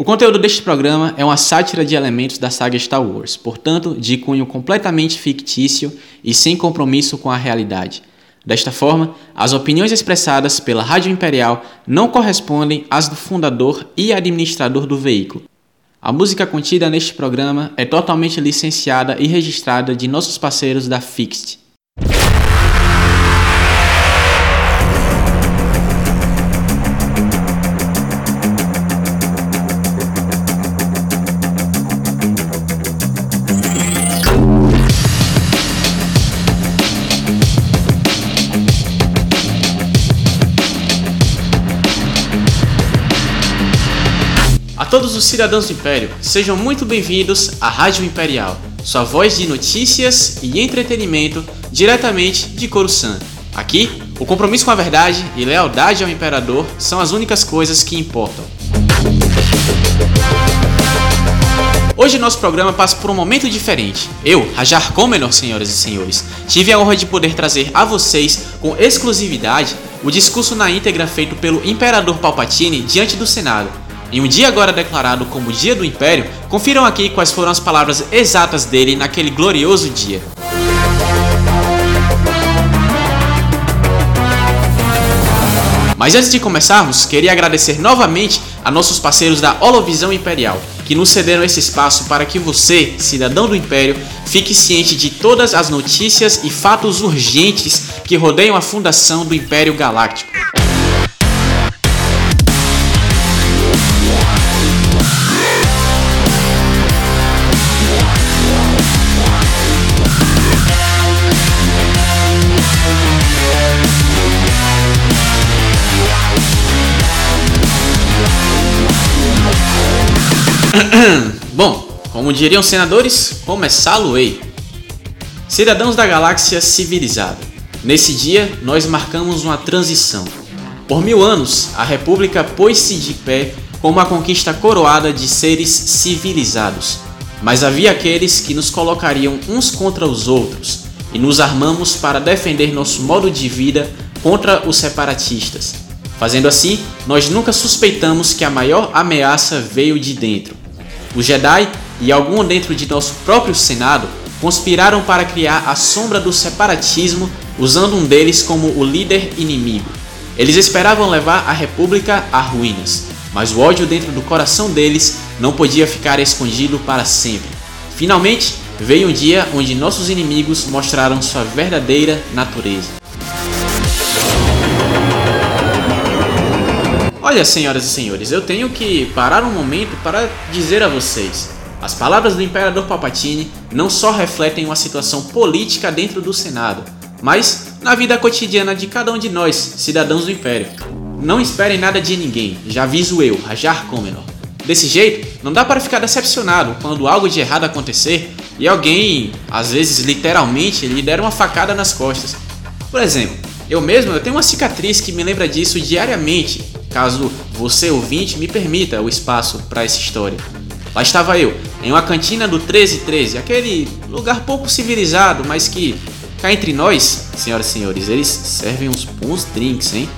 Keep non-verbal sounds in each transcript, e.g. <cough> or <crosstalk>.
O conteúdo deste programa é uma sátira de elementos da saga Star Wars, portanto, de cunho completamente fictício e sem compromisso com a realidade. Desta forma, as opiniões expressadas pela Rádio Imperial não correspondem às do fundador e administrador do veículo. A música contida neste programa é totalmente licenciada e registrada de nossos parceiros da Fixed. Todos os cidadãos do Império, sejam muito bem-vindos à Rádio Imperial, sua voz de notícias e entretenimento diretamente de Coruscant. Aqui, o compromisso com a verdade e lealdade ao Imperador são as únicas coisas que importam. Hoje nosso programa passa por um momento diferente. Eu, Rajar Comenor, senhoras e senhores, tive a honra de poder trazer a vocês com exclusividade o discurso na íntegra feito pelo Imperador Palpatine diante do Senado em um dia agora declarado como Dia do Império, confiram aqui quais foram as palavras exatas dele naquele glorioso dia. Mas antes de começarmos, queria agradecer novamente a nossos parceiros da Holovisão Imperial, que nos cederam esse espaço para que você, cidadão do Império, fique ciente de todas as notícias e fatos urgentes que rodeiam a fundação do Império Galáctico. <clears throat> Bom, como diriam senadores, começá-lo-ei. Cidadãos da galáxia civilizada, nesse dia nós marcamos uma transição. Por mil anos, a República pôs-se de pé com uma conquista coroada de seres civilizados. Mas havia aqueles que nos colocariam uns contra os outros, e nos armamos para defender nosso modo de vida contra os separatistas. Fazendo assim, nós nunca suspeitamos que a maior ameaça veio de dentro. Os Jedi e algum dentro de nosso próprio Senado conspiraram para criar a sombra do separatismo, usando um deles como o líder inimigo. Eles esperavam levar a República a ruínas, mas o ódio dentro do coração deles não podia ficar escondido para sempre. Finalmente, veio um dia onde nossos inimigos mostraram sua verdadeira natureza. Olha, senhoras e senhores, eu tenho que parar um momento para dizer a vocês. As palavras do Imperador Palpatine não só refletem uma situação política dentro do Senado, mas na vida cotidiana de cada um de nós, cidadãos do Império. Não esperem nada de ninguém, já aviso eu, Rajar Comenor. Desse jeito, não dá para ficar decepcionado quando algo de errado acontecer e alguém, às vezes literalmente, lhe der uma facada nas costas. Por exemplo, eu mesmo eu tenho uma cicatriz que me lembra disso diariamente caso você ouvinte me permita o espaço para essa história. Lá estava eu, em uma cantina do 1313, aquele lugar pouco civilizado, mas que, cá entre nós, senhoras e senhores, eles servem uns bons drinks, hein?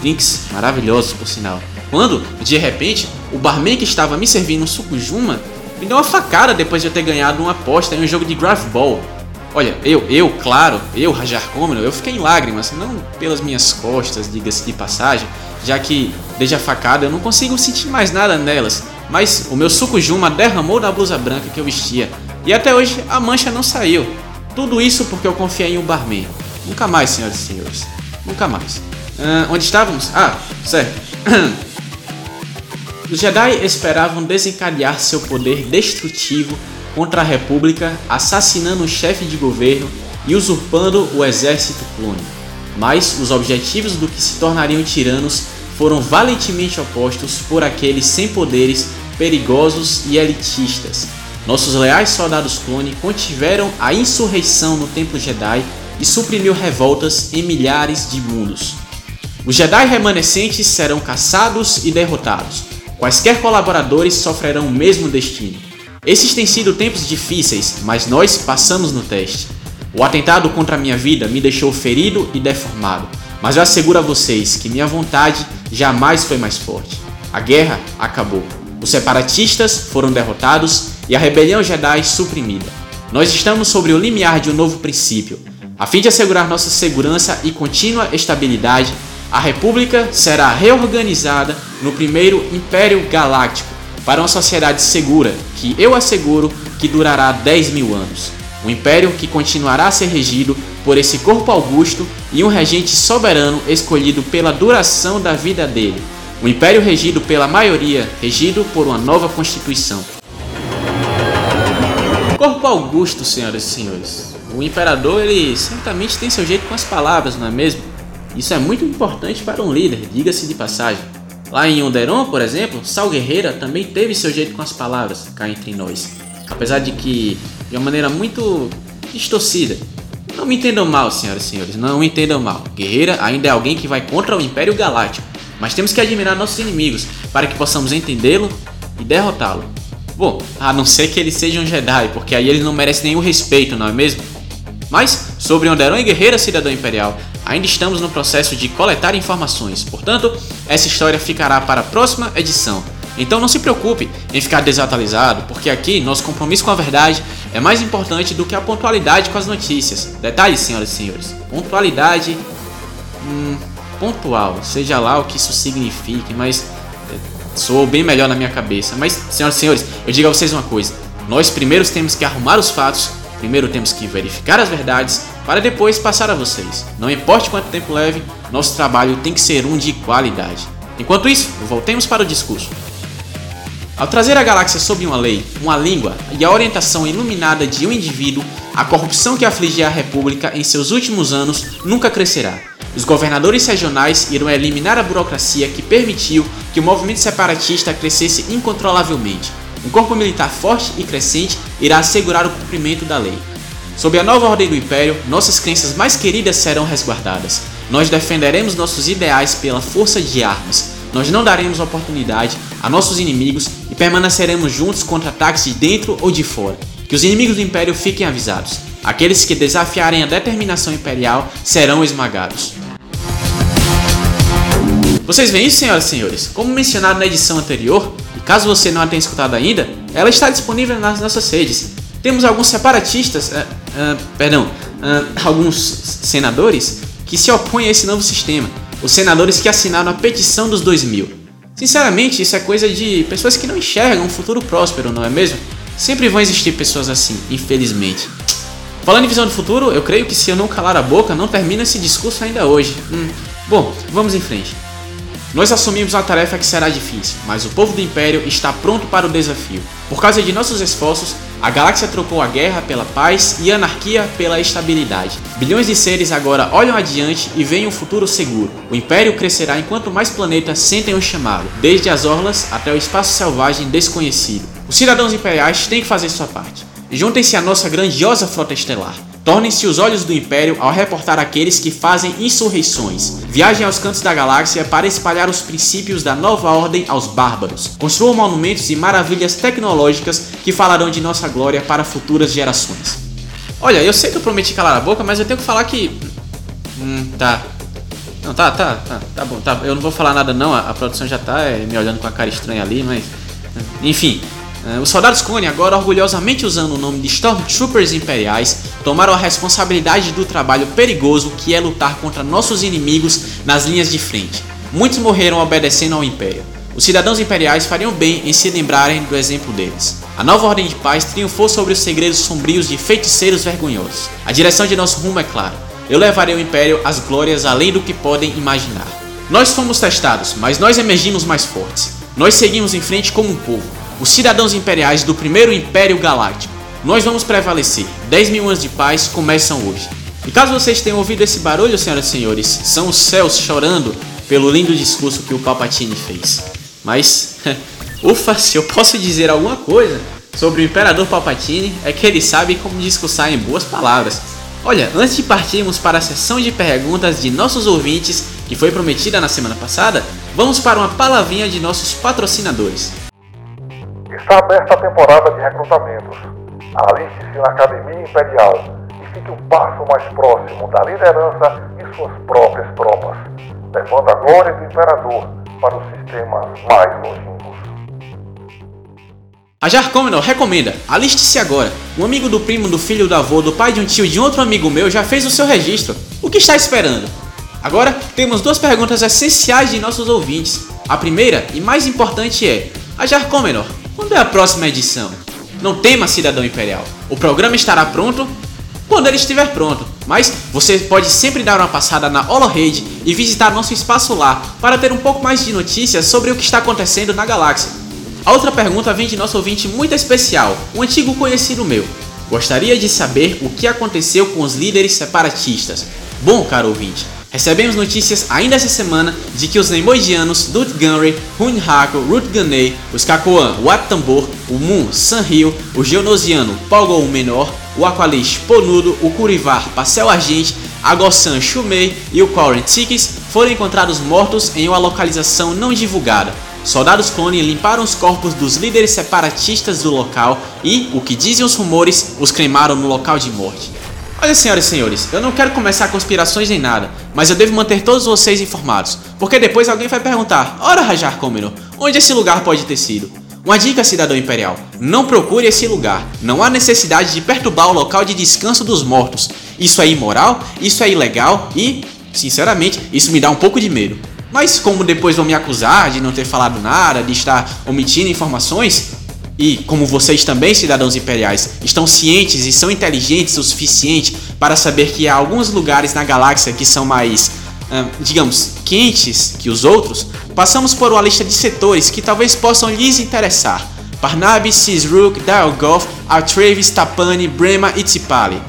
Drinks maravilhosos, por sinal. Quando, de repente, o barman que estava me servindo um suco Juma me deu uma facada depois de eu ter ganhado uma aposta em um jogo de Graph Ball. Olha, eu, eu, claro, eu, Rajar Comino, eu fiquei em lágrimas, não pelas minhas costas, diga-se de passagem, já que desde a facada eu não consigo sentir mais nada nelas, mas o meu suco Juma derramou da blusa branca que eu vestia e até hoje a mancha não saiu. Tudo isso porque eu confiei em um barman. Nunca mais, senhoras e senhores. Nunca mais. Uh, onde estávamos? Ah, certo. <clears throat> Os Jedi esperavam desencadear seu poder destrutivo contra a República, assassinando o chefe de governo e usurpando o exército clone. Mas os objetivos do que se tornariam tiranos foram valentemente opostos por aqueles sem poderes, perigosos e elitistas. Nossos leais soldados clone contiveram a insurreição no Templo Jedi e suprimiu revoltas em milhares de mundos. Os Jedi remanescentes serão caçados e derrotados. Quaisquer colaboradores sofrerão o mesmo destino. Esses têm sido tempos difíceis, mas nós passamos no teste. O atentado contra a minha vida me deixou ferido e deformado, mas eu asseguro a vocês que minha vontade jamais foi mais forte. A guerra acabou. Os separatistas foram derrotados e a rebelião Jedi suprimida. Nós estamos sobre o limiar de um novo princípio. A fim de assegurar nossa segurança e contínua estabilidade, a República será reorganizada no primeiro Império Galáctico para uma sociedade segura que eu asseguro que durará 10 mil anos. Um império que continuará a ser regido por esse corpo augusto e um regente soberano escolhido pela duração da vida dele. Um império regido pela maioria, regido por uma nova constituição. Corpo augusto, senhoras e senhores. O imperador, ele certamente tem seu jeito com as palavras, não é mesmo? Isso é muito importante para um líder, diga-se de passagem. Lá em Onderon, por exemplo, Sal Guerreira também teve seu jeito com as palavras, cá entre nós. Apesar de que de uma maneira muito distorcida. Não me entendam mal, senhoras e senhores, não me entendam mal. Guerreira ainda é alguém que vai contra o Império Galáctico, mas temos que admirar nossos inimigos para que possamos entendê-lo e derrotá-lo. Bom, a não ser que eles sejam Jedi, porque aí eles não merecem nenhum respeito, não é mesmo? Mas, sobre Onderon e Guerreira Cidadão Imperial, ainda estamos no processo de coletar informações, portanto, essa história ficará para a próxima edição. Então não se preocupe em ficar desatualizado, porque aqui nosso compromisso com a verdade é mais importante do que a pontualidade com as notícias. Detalhe, senhoras e senhores: pontualidade hum, pontual, seja lá o que isso signifique, mas é, soou bem melhor na minha cabeça. Mas, senhoras e senhores, eu digo a vocês uma coisa: nós primeiros temos que arrumar os fatos, primeiro temos que verificar as verdades, para depois passar a vocês. Não importe quanto tempo leve, nosso trabalho tem que ser um de qualidade. Enquanto isso, voltemos para o discurso. Ao trazer a galáxia sob uma lei, uma língua e a orientação iluminada de um indivíduo, a corrupção que afligia a República em seus últimos anos nunca crescerá. Os governadores regionais irão eliminar a burocracia que permitiu que o movimento separatista crescesse incontrolavelmente. Um corpo militar forte e crescente irá assegurar o cumprimento da lei. Sob a nova ordem do Império, nossas crenças mais queridas serão resguardadas. Nós defenderemos nossos ideais pela força de armas, nós não daremos oportunidade a nossos inimigos permaneceremos juntos contra ataques de dentro ou de fora. Que os inimigos do Império fiquem avisados. Aqueles que desafiarem a determinação imperial serão esmagados. Vocês veem isso, senhoras e senhores? Como mencionado na edição anterior, e caso você não a tenha escutado ainda, ela está disponível nas nossas redes. Temos alguns separatistas, uh, uh, perdão, uh, alguns senadores que se opõem a esse novo sistema os senadores que assinaram a petição dos 2000. Sinceramente, isso é coisa de pessoas que não enxergam um futuro próspero, não é mesmo? Sempre vão existir pessoas assim, infelizmente. Falando em visão do futuro, eu creio que se eu não calar a boca, não termina esse discurso ainda hoje. Hum. Bom, vamos em frente. Nós assumimos uma tarefa que será difícil, mas o povo do Império está pronto para o desafio. Por causa de nossos esforços, a galáxia trocou a guerra pela paz e a anarquia pela estabilidade. Bilhões de seres agora olham adiante e veem um futuro seguro. O Império crescerá enquanto mais planetas sentem o chamado, desde as orlas até o espaço selvagem desconhecido. Os cidadãos imperiais têm que fazer sua parte. Juntem-se à nossa grandiosa frota estelar. Tornem-se os olhos do Império ao reportar aqueles que fazem insurreições. Viajem aos cantos da galáxia para espalhar os princípios da nova ordem aos bárbaros. Construam monumentos e maravilhas tecnológicas que falarão de nossa glória para futuras gerações. Olha, eu sei que eu prometi calar a boca, mas eu tenho que falar que. Hum, tá. Não, tá, tá, tá, tá bom, tá. Eu não vou falar nada não, a, produção já tá é, me olhando com a cara estranha ali, mas. Enfim, os soldados clone, agora orgulhosamente usando o nome de Stormtroopers Imperiais, tomaram a responsabilidade do trabalho perigoso que é lutar contra nossos inimigos nas linhas de frente. Muitos morreram obedecendo ao Império. Os cidadãos imperiais fariam bem em se lembrarem do exemplo deles. A nova ordem de paz triunfou sobre os segredos sombrios de feiticeiros vergonhosos. A direção de nosso rumo é clara. Eu levarei o Império às glórias além do que podem imaginar. Nós fomos testados, mas nós emergimos mais fortes. Nós seguimos em frente como um povo os cidadãos imperiais do primeiro Império Galáctico. Nós vamos prevalecer. 10 mil anos de paz começam hoje. E caso vocês tenham ouvido esse barulho, senhoras e senhores, são os céus chorando pelo lindo discurso que o Palpatine fez. Mas, <laughs> ufa, se eu posso dizer alguma coisa sobre o Imperador Palpatine, é que ele sabe como discursar em boas palavras. Olha, antes de partirmos para a sessão de perguntas de nossos ouvintes, que foi prometida na semana passada, vamos para uma palavrinha de nossos patrocinadores. Está aberta a temporada de recrutamentos. Aliste-se na Academia Imperial e fique um passo mais próximo da liderança e suas próprias tropas, levando a glória do Imperador para os sistemas mais longínquos. A Jarcomenor recomenda, aliste-se agora. Um amigo do primo, do filho, do avô, do pai de um tio de outro amigo meu já fez o seu registro. O que está esperando? Agora temos duas perguntas essenciais de nossos ouvintes. A primeira e mais importante é: A Jarcomenor, quando é a próxima edição? Não tema, cidadão imperial. O programa estará pronto quando ele estiver pronto. Mas você pode sempre dar uma passada na Holohade e visitar nosso espaço lá para ter um pouco mais de notícias sobre o que está acontecendo na galáxia. A outra pergunta vem de nosso ouvinte muito especial, um antigo conhecido meu. Gostaria de saber o que aconteceu com os líderes separatistas. Bom, caro ouvinte, recebemos notícias ainda essa semana de que os Neimoidianos, Dut Gunray, Hun Hako, Ruth Ganei, os Kakoan, Wat Tambor, o Moon, Sanrio, o Geonosiano, Pogol Menor, o Aqualish, Ponudo, o Kurivar, Pacel Argente, a Gossan Shumei e o Quarren foram encontrados mortos em uma localização não divulgada. Soldados clone limparam os corpos dos líderes separatistas do local e, o que dizem os rumores, os cremaram no local de morte. Olha, senhoras e senhores, eu não quero começar conspirações nem nada, mas eu devo manter todos vocês informados, porque depois alguém vai perguntar: Ora, Rajar Komino, onde esse lugar pode ter sido? Uma dica, cidadão imperial: não procure esse lugar. Não há necessidade de perturbar o local de descanso dos mortos. Isso é imoral, isso é ilegal e, sinceramente, isso me dá um pouco de medo. Mas como depois vão me acusar de não ter falado nada, de estar omitindo informações, e como vocês também, cidadãos imperiais, estão cientes e são inteligentes o suficiente para saber que há alguns lugares na galáxia que são mais, hum, digamos, quentes que os outros, passamos por uma lista de setores que talvez possam lhes interessar. Parnabe, Cisruk, Dialgoth, Altravis, Tapani, Brema e Tsipali.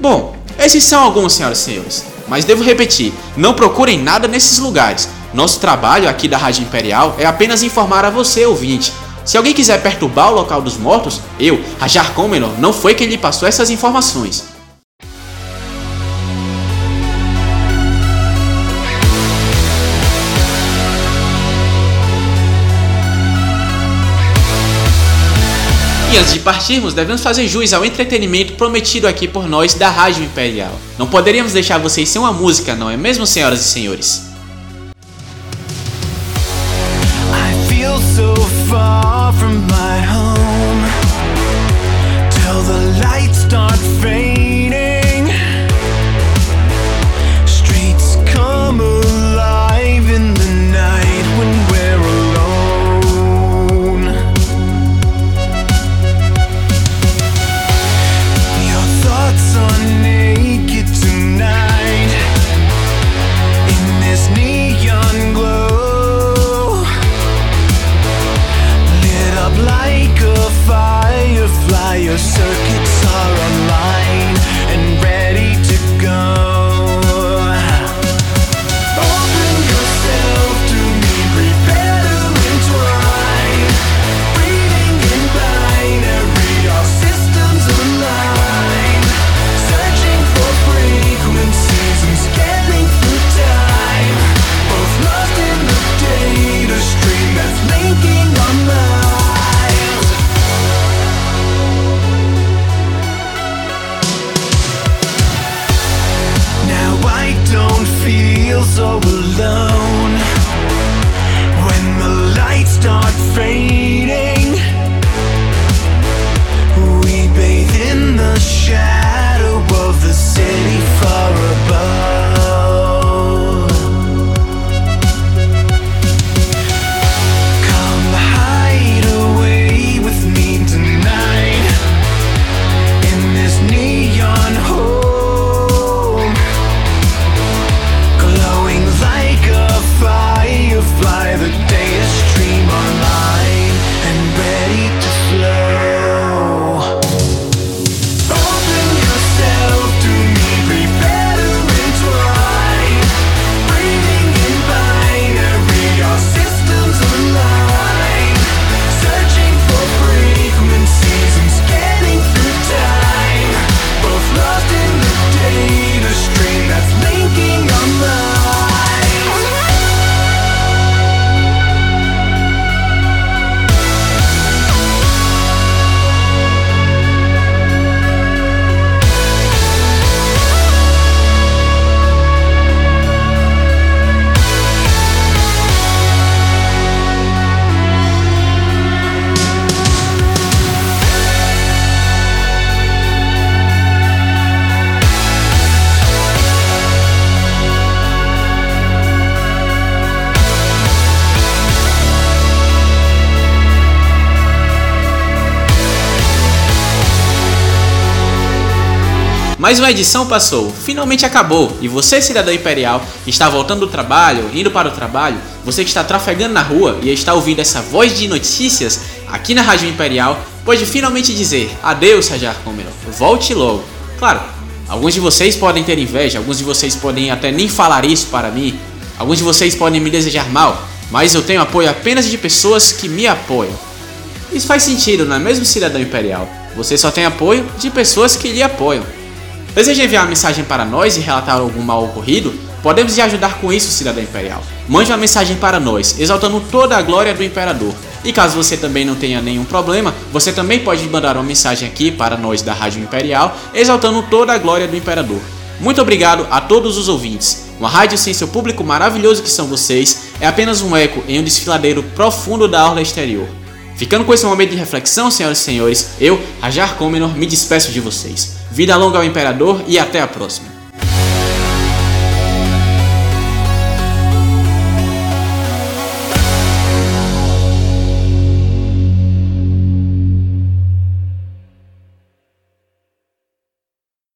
Bom, esses são alguns, senhoras e senhores. Mas devo repetir, não procurem nada nesses lugares. Nosso trabalho aqui da Rádio Imperial é apenas informar a você, ouvinte. Se alguém quiser perturbar o local dos mortos, eu, Rajar Comenor, não foi quem lhe passou essas informações. E antes de partirmos, devemos fazer jus ao entretenimento prometido aqui por nós da Rádio Imperial. Não poderíamos deixar vocês sem uma música, não é mesmo, senhoras e senhores? So far from my home. Till the lights start fading Mais uma edição passou, finalmente acabou, e você, cidadão imperial, que está voltando do trabalho, indo para o trabalho, você que está trafegando na rua e está ouvindo essa voz de notícias aqui na Rádio Imperial, pode finalmente dizer adeus, Rajar Comenor, volte logo. Claro, alguns de vocês podem ter inveja, alguns de vocês podem até nem falar isso para mim, alguns de vocês podem me desejar mal, mas eu tenho apoio apenas de pessoas que me apoiam. Isso faz sentido, não é mesmo, cidadão imperial? Você só tem apoio de pessoas que lhe apoiam. Deseja enviar uma mensagem para nós e relatar algum mal ocorrido? Podemos lhe ajudar com isso, cidadão imperial. Mande uma mensagem para nós, exaltando toda a glória do imperador. E caso você também não tenha nenhum problema, você também pode mandar uma mensagem aqui para nós da Rádio Imperial, exaltando toda a glória do imperador. Muito obrigado a todos os ouvintes. Uma rádio sem seu público maravilhoso que são vocês é apenas um eco em um desfiladeiro profundo da orla exterior. Ficando com esse momento de reflexão, senhoras e senhores, eu, Rajar Comenor, me despeço de vocês. Vida longa ao Imperador e até a próxima.